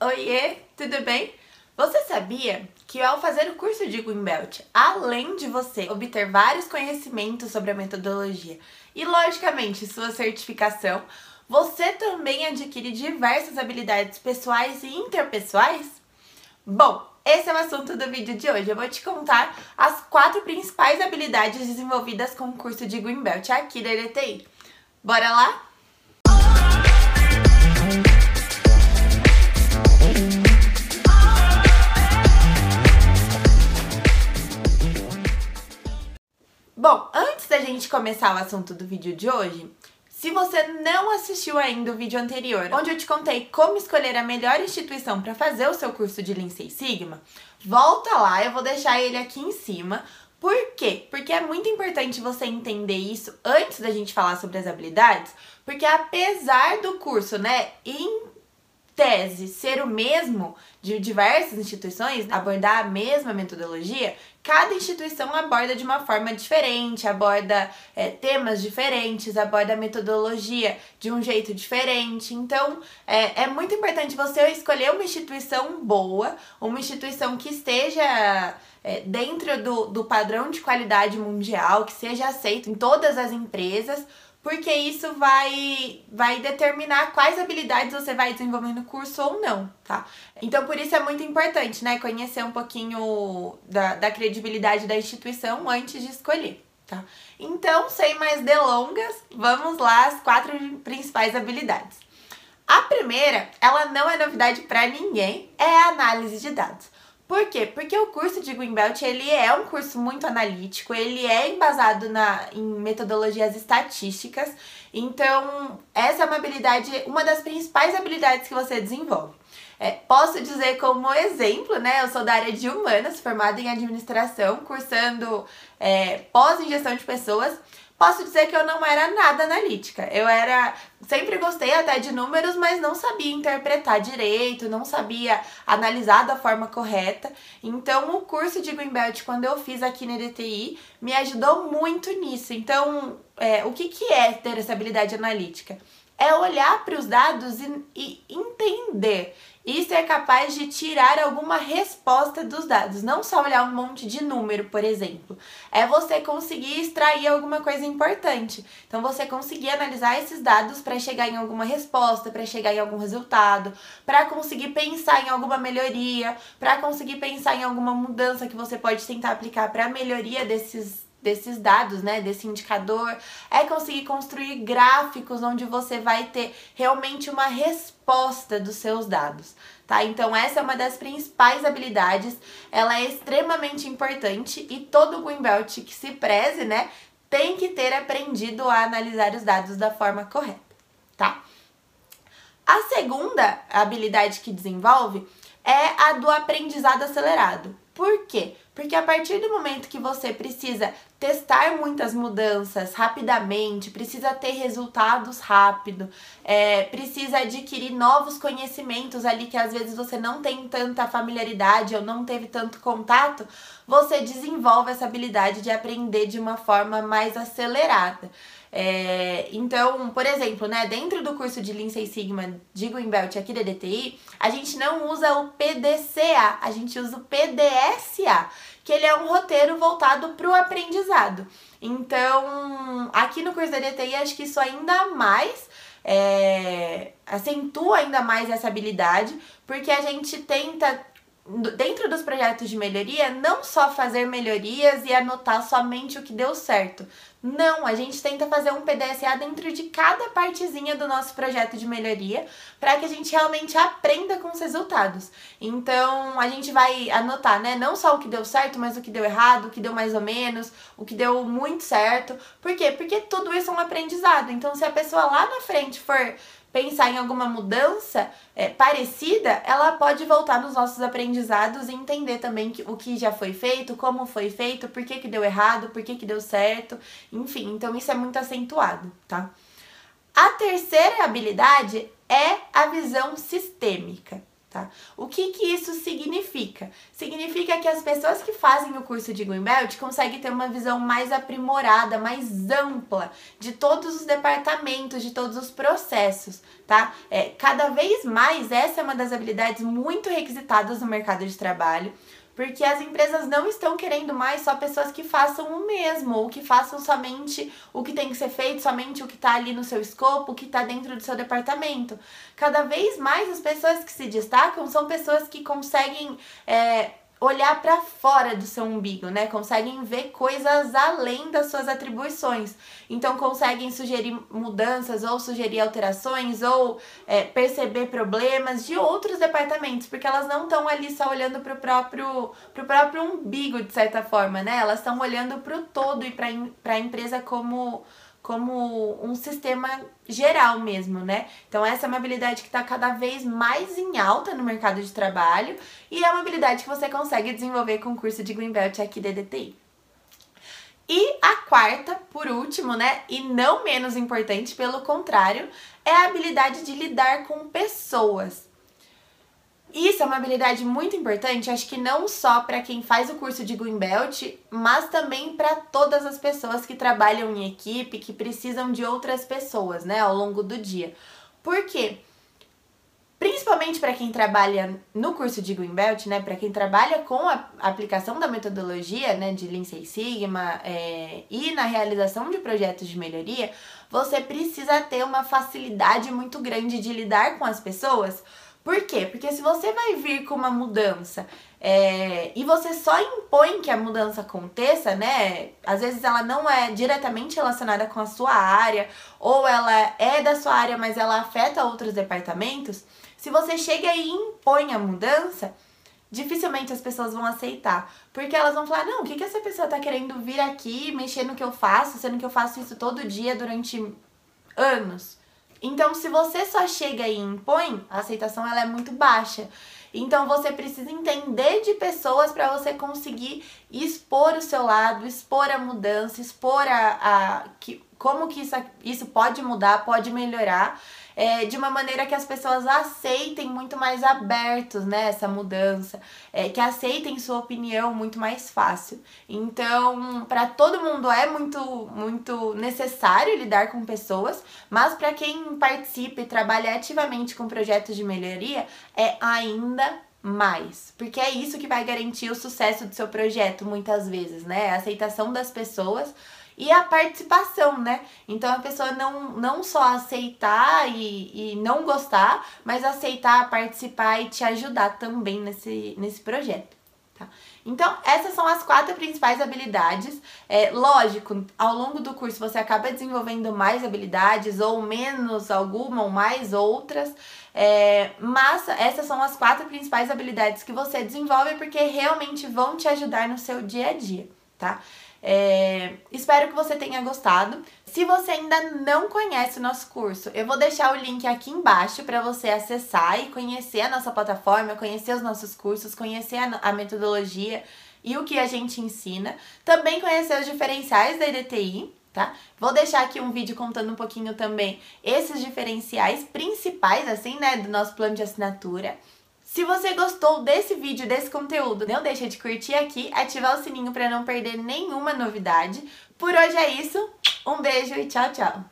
Oiê, tudo bem? Você sabia que ao fazer o curso de Greenbelt, além de você obter vários conhecimentos sobre a metodologia e, logicamente, sua certificação, você também adquire diversas habilidades pessoais e interpessoais? Bom, esse é o assunto do vídeo de hoje. Eu vou te contar as quatro principais habilidades desenvolvidas com o curso de Greenbelt aqui da LTI. Bora lá? Gente começar o assunto do vídeo de hoje, se você não assistiu ainda o vídeo anterior, onde eu te contei como escolher a melhor instituição para fazer o seu curso de Lean Sigma, volta lá, eu vou deixar ele aqui em cima. Por quê? Porque é muito importante você entender isso antes da gente falar sobre as habilidades, porque apesar do curso, né, em tese ser o mesmo de diversas instituições, abordar a mesma metodologia, cada instituição aborda de uma forma diferente, aborda é, temas diferentes, aborda a metodologia de um jeito diferente. Então, é, é muito importante você escolher uma instituição boa, uma instituição que esteja é, dentro do, do padrão de qualidade mundial, que seja aceito em todas as empresas porque isso vai, vai determinar quais habilidades você vai desenvolver no curso ou não, tá? Então, por isso é muito importante, né, conhecer um pouquinho da, da credibilidade da instituição antes de escolher, tá? Então, sem mais delongas, vamos lá as quatro principais habilidades. A primeira, ela não é novidade para ninguém, é a análise de dados. Por quê? Porque o curso de Greenbelt, ele é um curso muito analítico, ele é embasado na, em metodologias estatísticas, então essa é uma habilidade, uma das principais habilidades que você desenvolve. É, posso dizer como exemplo, né? Eu sou da área de humanas, formada em administração, cursando é, pós-ingestão de pessoas posso dizer que eu não era nada analítica. Eu era. Sempre gostei até de números, mas não sabia interpretar direito, não sabia analisar da forma correta. Então, o curso de Greenbelt, quando eu fiz aqui na DTI, me ajudou muito nisso. Então, é, o que, que é ter essa habilidade analítica? É olhar para os dados e, e entender e ser capaz de tirar alguma resposta dos dados. Não só olhar um monte de número, por exemplo. É você conseguir extrair alguma coisa importante. Então, você conseguir analisar esses dados para chegar em alguma resposta, para chegar em algum resultado, para conseguir pensar em alguma melhoria, para conseguir pensar em alguma mudança que você pode tentar aplicar para a melhoria desses desses dados, né, desse indicador, é conseguir construir gráficos onde você vai ter realmente uma resposta dos seus dados, tá? Então essa é uma das principais habilidades, ela é extremamente importante e todo Greenbelt que se preze, né, tem que ter aprendido a analisar os dados da forma correta, tá? A segunda habilidade que desenvolve é a do aprendizado acelerado. Por quê? Porque a partir do momento que você precisa testar muitas mudanças rapidamente, precisa ter resultados rápido, é, precisa adquirir novos conhecimentos ali que às vezes você não tem tanta familiaridade ou não teve tanto contato, você desenvolve essa habilidade de aprender de uma forma mais acelerada. É, então, por exemplo, né, dentro do curso de Lean Six Sigma de Greenbelt aqui da DTI, a gente não usa o PDCA, a gente usa o PDSA, que ele é um roteiro voltado para o aprendizado. Então, aqui no curso da DTI, acho que isso ainda mais é, acentua ainda mais essa habilidade, porque a gente tenta dentro dos projetos de melhoria, não só fazer melhorias e anotar somente o que deu certo. Não, a gente tenta fazer um PDSA dentro de cada partezinha do nosso projeto de melhoria para que a gente realmente aprenda com os resultados. Então, a gente vai anotar, né, não só o que deu certo, mas o que deu errado, o que deu mais ou menos, o que deu muito certo. Por quê? Porque tudo isso é um aprendizado. Então, se a pessoa lá na frente for pensar em alguma mudança é, parecida, ela pode voltar nos nossos aprendizados e entender também que, o que já foi feito, como foi feito, por que, que deu errado, por que, que deu certo, enfim, então isso é muito acentuado, tá? A terceira habilidade é a visão sistêmica. Tá? O que, que isso significa? Significa que as pessoas que fazem o curso de Greenbelt conseguem ter uma visão mais aprimorada, mais ampla de todos os departamentos, de todos os processos, tá? É, cada vez mais essa é uma das habilidades muito requisitadas no mercado de trabalho porque as empresas não estão querendo mais só pessoas que façam o mesmo, ou que façam somente o que tem que ser feito, somente o que está ali no seu escopo, o que está dentro do seu departamento. Cada vez mais as pessoas que se destacam são pessoas que conseguem. É, olhar para fora do seu umbigo, né? Conseguem ver coisas além das suas atribuições. Então conseguem sugerir mudanças ou sugerir alterações ou é, perceber problemas de outros departamentos, porque elas não estão ali só olhando para o próprio, pro próprio umbigo, de certa forma, né? Elas estão olhando para o todo e para a empresa como como um sistema geral mesmo, né? Então essa é uma habilidade que está cada vez mais em alta no mercado de trabalho e é uma habilidade que você consegue desenvolver com o curso de Greenbelt aqui da DTI. E a quarta, por último, né, e não menos importante, pelo contrário, é a habilidade de lidar com pessoas. Isso é uma habilidade muito importante, acho que não só para quem faz o curso de Greenbelt, mas também para todas as pessoas que trabalham em equipe, que precisam de outras pessoas, né, ao longo do dia. Por quê? Principalmente para quem trabalha no curso de Greenbelt, né, para quem trabalha com a aplicação da metodologia, né, de Lean Six Sigma é, e na realização de projetos de melhoria, você precisa ter uma facilidade muito grande de lidar com as pessoas por quê? Porque se você vai vir com uma mudança é, e você só impõe que a mudança aconteça, né? Às vezes ela não é diretamente relacionada com a sua área, ou ela é da sua área, mas ela afeta outros departamentos. Se você chega e impõe a mudança, dificilmente as pessoas vão aceitar. Porque elas vão falar: não, o que, que essa pessoa tá querendo vir aqui, mexer no que eu faço, sendo que eu faço isso todo dia durante anos. Então, se você só chega e impõe, a aceitação ela é muito baixa. Então, você precisa entender de pessoas para você conseguir expor o seu lado, expor a mudança, expor a, a que, como que isso, isso pode mudar, pode melhorar é, de uma maneira que as pessoas aceitem muito mais abertos, né, essa mudança, é, que aceitem sua opinião muito mais fácil. Então, para todo mundo é muito, muito necessário lidar com pessoas, mas para quem participa e trabalha ativamente com projetos de melhoria, é ainda mais, porque é isso que vai garantir o sucesso do seu projeto muitas vezes, né? A aceitação das pessoas e a participação, né? Então a pessoa não, não só aceitar e, e não gostar, mas aceitar, participar e te ajudar também nesse, nesse projeto. Tá? Então, essas são as quatro principais habilidades. É, lógico, ao longo do curso você acaba desenvolvendo mais habilidades, ou menos alguma, ou mais outras. É, mas essas são as quatro principais habilidades que você desenvolve porque realmente vão te ajudar no seu dia a dia, tá? É, espero que você tenha gostado. Se você ainda não conhece o nosso curso, eu vou deixar o link aqui embaixo para você acessar e conhecer a nossa plataforma, conhecer os nossos cursos, conhecer a, a metodologia e o que a gente ensina. Também conhecer os diferenciais da EDTI, tá? Vou deixar aqui um vídeo contando um pouquinho também esses diferenciais principais, assim, né, do nosso plano de assinatura. Se você gostou desse vídeo, desse conteúdo, não deixa de curtir aqui, ativar o sininho para não perder nenhuma novidade. Por hoje é isso, um beijo e tchau, tchau!